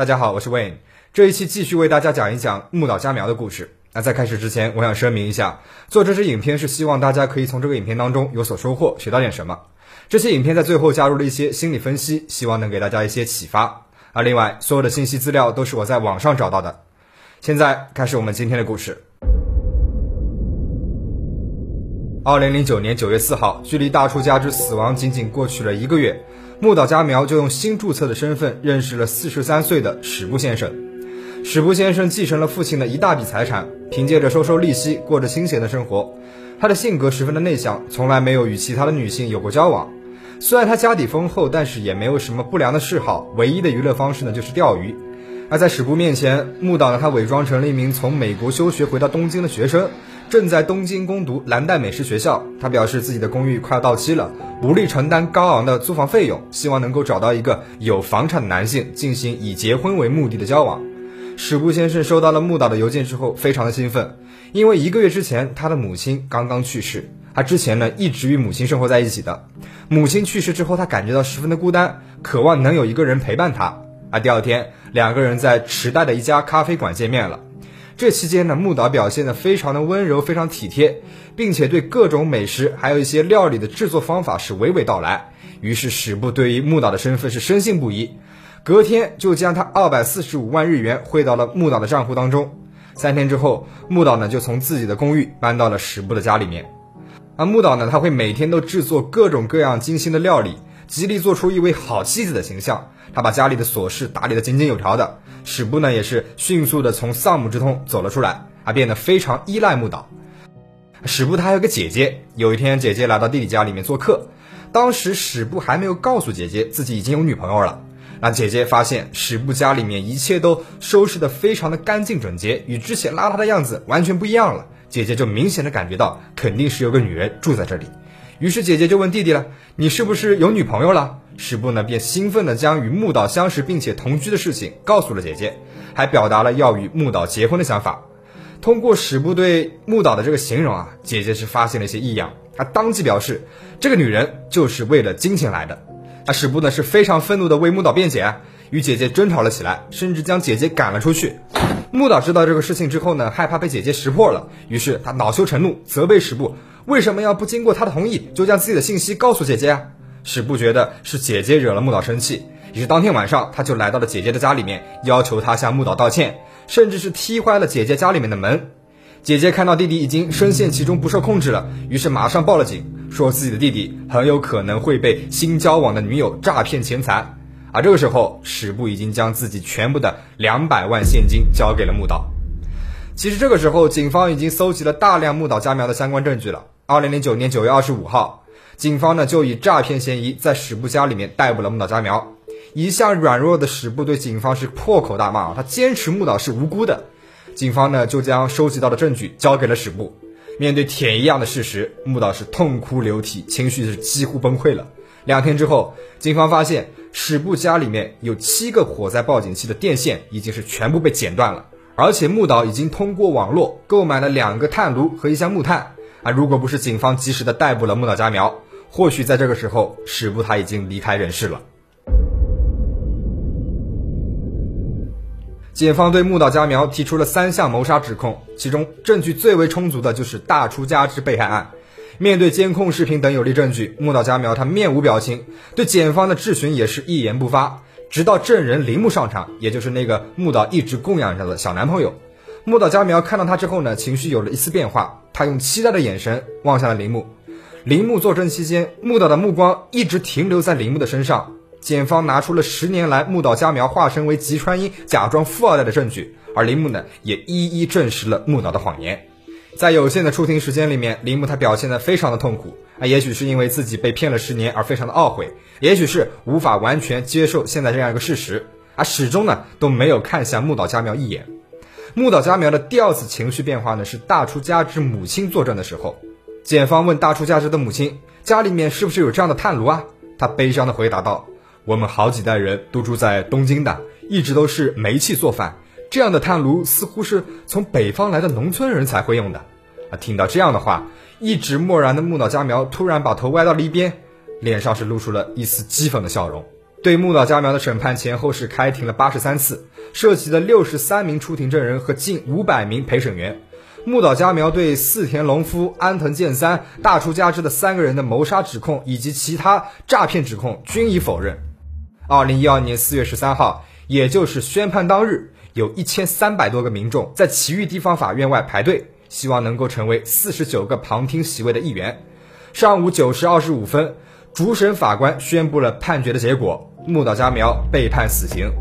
大家好，我是 Wayne，这一期继续为大家讲一讲木岛佳苗的故事。那在开始之前，我想声明一下，做这支影片是希望大家可以从这个影片当中有所收获，学到点什么。这些影片在最后加入了一些心理分析，希望能给大家一些启发。啊，另外，所有的信息资料都是我在网上找到的。现在开始我们今天的故事。二零零九年九月四号，距离大出家之死亡仅仅过去了一个月。木岛佳苗就用新注册的身份认识了四十三岁的史部先生。史部先生继承了父亲的一大笔财产，凭借着收收利息过着清闲的生活。他的性格十分的内向，从来没有与其他的女性有过交往。虽然他家底丰厚，但是也没有什么不良的嗜好。唯一的娱乐方式呢，就是钓鱼。而在史部面前，木岛呢，他伪装成了一名从美国休学回到东京的学生。正在东京攻读蓝带美食学校，他表示自己的公寓快要到期了，无力承担高昂的租房费用，希望能够找到一个有房产的男性进行以结婚为目的的交往。史布先生收到了木岛的邮件之后，非常的兴奋，因为一个月之前他的母亲刚刚去世，他之前呢一直与母亲生活在一起的，母亲去世之后，他感觉到十分的孤单，渴望能有一个人陪伴他。而第二天，两个人在池袋的一家咖啡馆见面了。这期间呢，木岛表现的非常的温柔，非常体贴，并且对各种美食还有一些料理的制作方法是娓娓道来。于是史部对于木岛的身份是深信不疑，隔天就将他二百四十五万日元汇到了木岛的账户当中。三天之后，木岛呢就从自己的公寓搬到了史部的家里面。而木岛呢，他会每天都制作各种各样精心的料理。极力做出一位好妻子的形象，他把家里的琐事打理得井井有条的。史部呢也是迅速的从丧母之痛走了出来，啊，变得非常依赖木岛。史部他还有个姐姐，有一天姐姐来到弟弟家里面做客，当时史部还没有告诉姐姐自己已经有女朋友了。那姐姐发现史部家里面一切都收拾得非常的干净整洁，与之前邋遢的样子完全不一样了。姐姐就明显的感觉到肯定是有个女人住在这里。于是姐姐就问弟弟了：“你是不是有女朋友了？”史部呢便兴奋地将与木岛相识并且同居的事情告诉了姐姐，还表达了要与木岛结婚的想法。通过史部对木岛的这个形容啊，姐姐是发现了一些异样，她当即表示这个女人就是为了金钱来的。啊，史部呢是非常愤怒地为木岛辩解，与姐姐争吵了起来，甚至将姐姐赶了出去。木岛知道这个事情之后呢，害怕被姐姐识破了，于是他恼羞成怒，责备史部。为什么要不经过他的同意就将自己的信息告诉姐姐啊？史部觉得是姐姐惹了木岛生气，于是当天晚上他就来到了姐姐的家里面，要求她向木岛道歉，甚至是踢坏了姐姐家里面的门。姐姐看到弟弟已经深陷其中不受控制了，于是马上报了警，说自己的弟弟很有可能会被新交往的女友诈骗钱财。而这个时候，史部已经将自己全部的两百万现金交给了木岛。其实这个时候，警方已经搜集了大量木岛佳苗的相关证据了。二零零九年九月二十五号，警方呢就以诈骗嫌疑在史部家里面逮捕了木岛佳苗。一向软弱的史部对警方是破口大骂，他坚持木岛是无辜的。警方呢就将收集到的证据交给了史部。面对铁一样的事实，木岛是痛哭流涕，情绪是几乎崩溃了。两天之后，警方发现史部家里面有七个火灾报警器的电线已经是全部被剪断了。而且木岛已经通过网络购买了两个炭炉和一箱木炭啊！如果不是警方及时的逮捕了木岛佳苗，或许在这个时候史部他已经离开人世了。检方对木岛佳苗提出了三项谋杀指控，其中证据最为充足的就是大出家之被害案。面对监控视频等有力证据，木岛佳苗他面无表情，对检方的质询也是一言不发。直到证人铃木上场，也就是那个木岛一直供养着的小男朋友，木岛佳苗看到他之后呢，情绪有了一丝变化，他用期待的眼神望向了铃木。铃木作证期间，木岛的目光一直停留在铃木的身上。检方拿出了十年来木岛佳苗化身为吉川英，假装富二代的证据，而铃木呢，也一一证实了木岛的谎言。在有限的出庭时间里面，铃木他表现得非常的痛苦啊，也许是因为自己被骗了十年而非常的懊悔，也许是无法完全接受现在这样一个事实，而始终呢都没有看向木岛佳苗一眼。木岛佳苗的第二次情绪变化呢，是大出家之母亲作证的时候，检方问大出家之的母亲，家里面是不是有这样的炭炉啊？他悲伤的回答道：“我们好几代人都住在东京的，一直都是煤气做饭。”这样的炭炉似乎是从北方来的农村人才会用的，啊！听到这样的话，一直漠然的木岛佳苗突然把头歪到了一边，脸上是露出了一丝讥讽的笑容。对木岛佳苗的审判前后是开庭了八十三次，涉及了六十三名出庭证人和近五百名陪审员。木岛佳苗对四田隆夫、安藤健三、大出家之的三个人的谋杀指控以及其他诈骗指控均已否认。二零一二年四月十三号，也就是宣判当日，有一千三百多个民众在埼玉地方法院外排队，希望能够成为四十九个旁听席位的一员。上午九时二十五分。主审法官宣布了判决的结果：木岛佳苗被判死刑。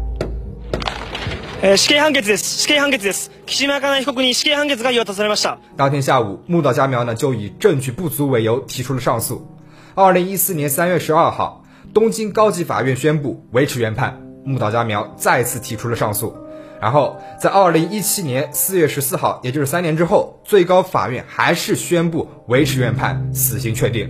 死刑判決です。死刑判決です。岸島香奈被告に死刑判決が言い渡されました。当天下午，木岛佳苗呢就以证据不足为由提出了上诉。二零一四年三月十二号，东京高级法院宣布维持原判，木岛佳苗再次提出了上诉。 然后在二零一七年四月十四号，也就是三年之后，最高法院还是宣布维持原判，死刑确定。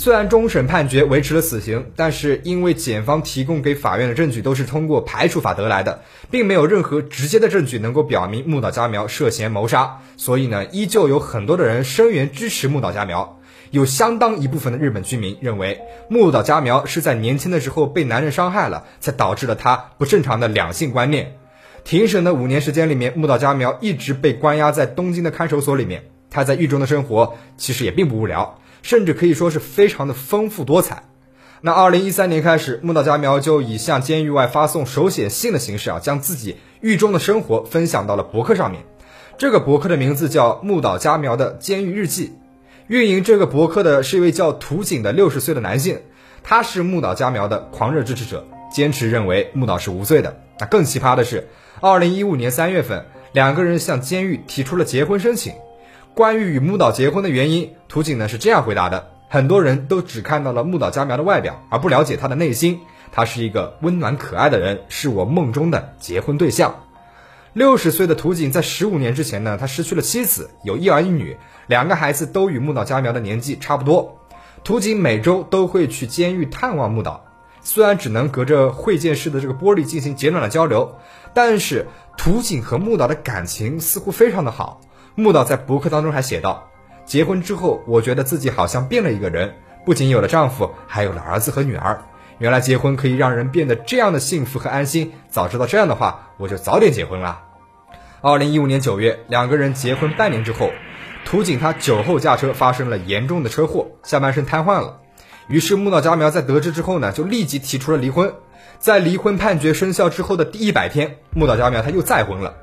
虽然终审判决维持了死刑，但是因为检方提供给法院的证据都是通过排除法得来的，并没有任何直接的证据能够表明木岛佳苗涉嫌谋杀，所以呢，依旧有很多的人声援支持木岛佳苗。有相当一部分的日本居民认为，木岛佳苗是在年轻的时候被男人伤害了，才导致了他不正常的两性观念。庭审的五年时间里面，木岛佳苗一直被关押在东京的看守所里面，他在狱中的生活其实也并不无聊。甚至可以说是非常的丰富多彩。那二零一三年开始，木岛佳苗就以向监狱外发送手写信的形式啊，将自己狱中的生活分享到了博客上面。这个博客的名字叫木岛佳苗的监狱日记。运营这个博客的是一位叫土井的六十岁的男性，他是木岛佳苗的狂热支持者，坚持认为木岛是无罪的。那更奇葩的是，二零一五年三月份，两个人向监狱提出了结婚申请。关于与木岛结婚的原因，图景呢是这样回答的：很多人都只看到了木岛佳苗的外表，而不了解他的内心。他是一个温暖可爱的人，是我梦中的结婚对象。六十岁的图景在十五年之前呢，他失去了妻子，有一儿一女，两个孩子都与木岛佳苗的年纪差不多。土井每周都会去监狱探望木岛，虽然只能隔着会见室的这个玻璃进行简短的交流，但是土井和木岛的感情似乎非常的好。木岛在博客当中还写道：“结婚之后，我觉得自己好像变了一个人，不仅有了丈夫，还有了儿子和女儿。原来结婚可以让人变得这样的幸福和安心。早知道这样的话，我就早点结婚了。”二零一五年九月，两个人结婚半年之后，土井他酒后驾车发生了严重的车祸，下半身瘫痪了。于是木岛佳苗在得知之后呢，就立即提出了离婚。在离婚判决生效之后的第一百天，木岛佳苗他又再婚了。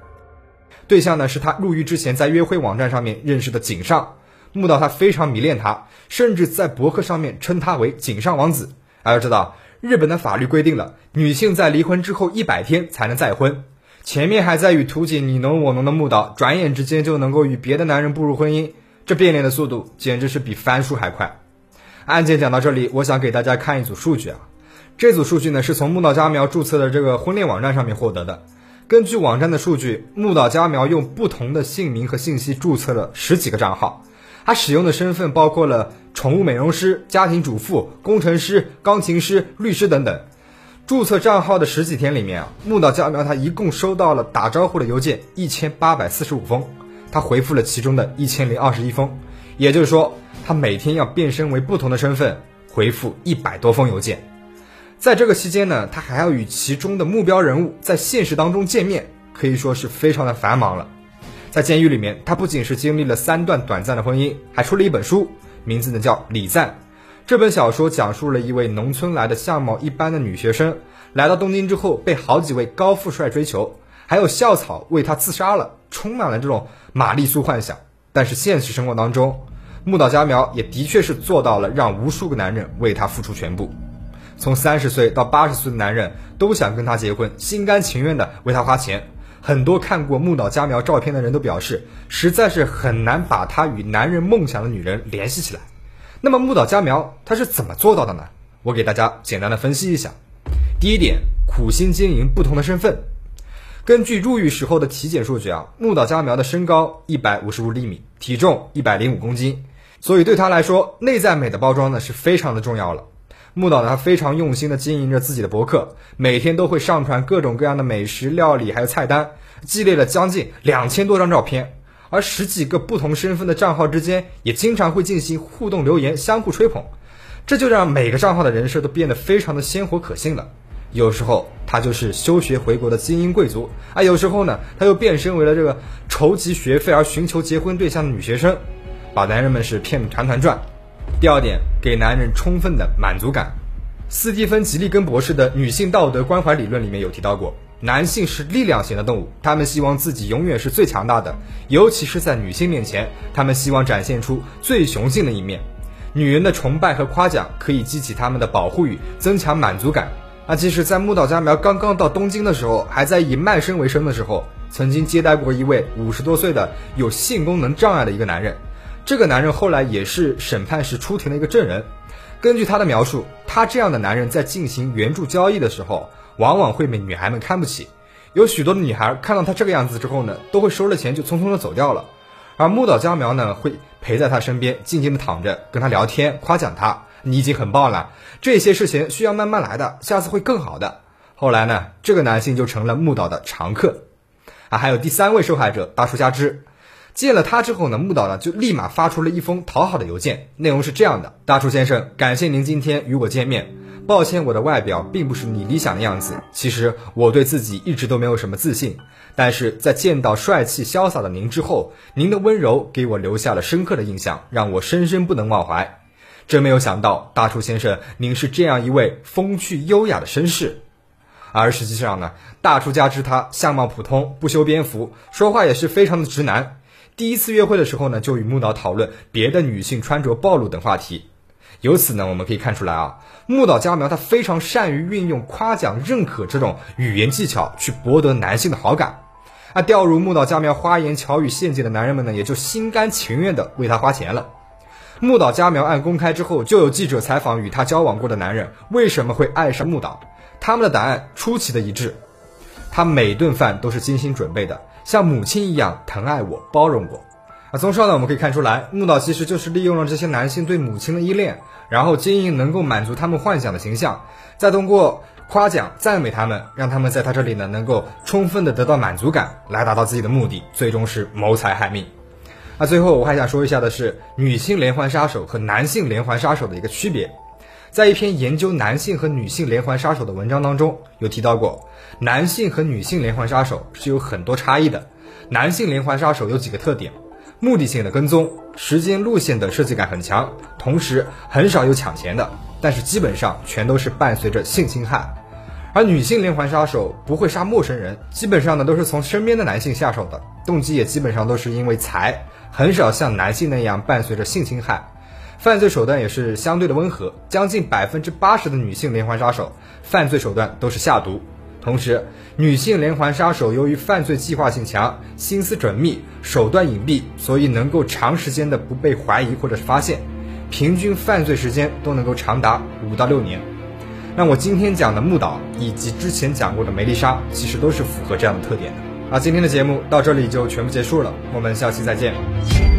对象呢是他入狱之前在约会网站上面认识的井上木岛，他非常迷恋他，甚至在博客上面称他为井上王子。要知道，日本的法律规定了，女性在离婚之后一百天才能再婚。前面还在与图景你侬我侬的木岛，转眼之间就能够与别的男人步入婚姻，这变脸的速度简直是比翻书还快。案件讲到这里，我想给大家看一组数据啊，这组数据呢是从木岛佳苗注册的这个婚恋网站上面获得的。根据网站的数据，木岛佳苗用不同的姓名和信息注册了十几个账号，他使用的身份包括了宠物美容师、家庭主妇、工程师、钢琴师、律师等等。注册账号的十几天里面啊，木岛佳苗他一共收到了打招呼的邮件一千八百四十五封，他回复了其中的一千零二十一封，也就是说，他每天要变身为不同的身份回复一百多封邮件。在这个期间呢，他还要与其中的目标人物在现实当中见面，可以说是非常的繁忙了。在监狱里面，他不仅是经历了三段短暂的婚姻，还出了一本书，名字呢叫《礼赞》。这本小说讲述了一位农村来的相貌一般的女学生，来到东京之后被好几位高富帅追求，还有校草为她自杀了，充满了这种玛丽苏幻想。但是现实生活当中，木岛佳苗也的确是做到了让无数个男人为她付出全部。从三十岁到八十岁的男人都想跟她结婚，心甘情愿的为她花钱。很多看过木岛佳苗照片的人都表示，实在是很难把她与男人梦想的女人联系起来。那么木岛佳苗他是怎么做到的呢？我给大家简单的分析一下。第一点，苦心经营不同的身份。根据入狱时候的体检数据啊，木岛佳苗的身高一百五十五厘米，体重一百零五公斤，所以对他来说，内在美的包装呢是非常的重要了。木岛呢，他非常用心的经营着自己的博客，每天都会上传各种各样的美食料理，还有菜单，积累了将近两千多张照片。而十几个不同身份的账号之间，也经常会进行互动留言，相互吹捧。这就让每个账号的人设都变得非常的鲜活可信了。有时候他就是休学回国的精英贵族啊，有时候呢他又变身为了这个筹集学费而寻求结婚对象的女学生，把男人们是骗得团团转。第二点，给男人充分的满足感。斯蒂芬·吉利根博士的女性道德关怀理论里面有提到过，男性是力量型的动物，他们希望自己永远是最强大的，尤其是在女性面前，他们希望展现出最雄性的一面。女人的崇拜和夸奖可以激起他们的保护欲，增强满足感。那，其实，在木岛佳苗刚刚到东京的时候，还在以卖身为生的时候，曾经接待过一位五十多岁的有性功能障碍的一个男人。这个男人后来也是审判时出庭的一个证人。根据他的描述，他这样的男人在进行援助交易的时候，往往会被女孩们看不起。有许多的女孩看到他这个样子之后呢，都会收了钱就匆匆的走掉了。而木岛佳苗呢，会陪在他身边，静静的躺着，跟他聊天，夸奖他。你已经很棒了，这些事情需要慢慢来的，下次会更好的。后来呢，这个男性就成了木岛的常客。啊，还有第三位受害者大叔加之，见了他之后呢，木岛呢就立马发出了一封讨好的邮件，内容是这样的：大叔先生，感谢您今天与我见面。抱歉，我的外表并不是你理想的样子。其实我对自己一直都没有什么自信，但是在见到帅气潇洒的您之后，您的温柔给我留下了深刻的印象，让我深深不能忘怀。真没有想到，大厨先生，您是这样一位风趣优雅的绅士，而实际上呢，大厨加之他相貌普通，不修边幅，说话也是非常的直男。第一次约会的时候呢，就与木岛讨论别的女性穿着暴露等话题。由此呢，我们可以看出来啊，木岛佳苗她非常善于运用夸奖、认可这种语言技巧去博得男性的好感。啊，掉入木岛佳苗花言巧语陷阱的男人们呢，也就心甘情愿的为她花钱了。木岛佳苗案公开之后，就有记者采访与她交往过的男人为什么会爱上木岛，他们的答案出奇的一致。他每顿饭都是精心准备的，像母亲一样疼爱我、包容我。从上呢我们可以看出来，木岛其实就是利用了这些男性对母亲的依恋，然后经营能够满足他们幻想的形象，再通过夸奖、赞美他们，让他们在他这里呢能够充分的得到满足感，来达到自己的目的，最终是谋财害命。那最后我还想说一下的是，女性连环杀手和男性连环杀手的一个区别。在一篇研究男性和女性连环杀手的文章当中，有提到过，男性和女性连环杀手是有很多差异的。男性连环杀手有几个特点：目的性的跟踪、时间、路线的设计感很强，同时很少有抢钱的，但是基本上全都是伴随着性侵害。而女性连环杀手不会杀陌生人，基本上呢都是从身边的男性下手的，动机也基本上都是因为财。很少像男性那样伴随着性侵害，犯罪手段也是相对的温和。将近百分之八十的女性连环杀手犯罪手段都是下毒。同时，女性连环杀手由于犯罪计划性强、心思缜密、手段隐蔽，所以能够长时间的不被怀疑或者是发现，平均犯罪时间都能够长达五到六年。那我今天讲的木岛以及之前讲过的梅丽莎，其实都是符合这样的特点的。那今天的节目到这里就全部结束了，我们下期再见。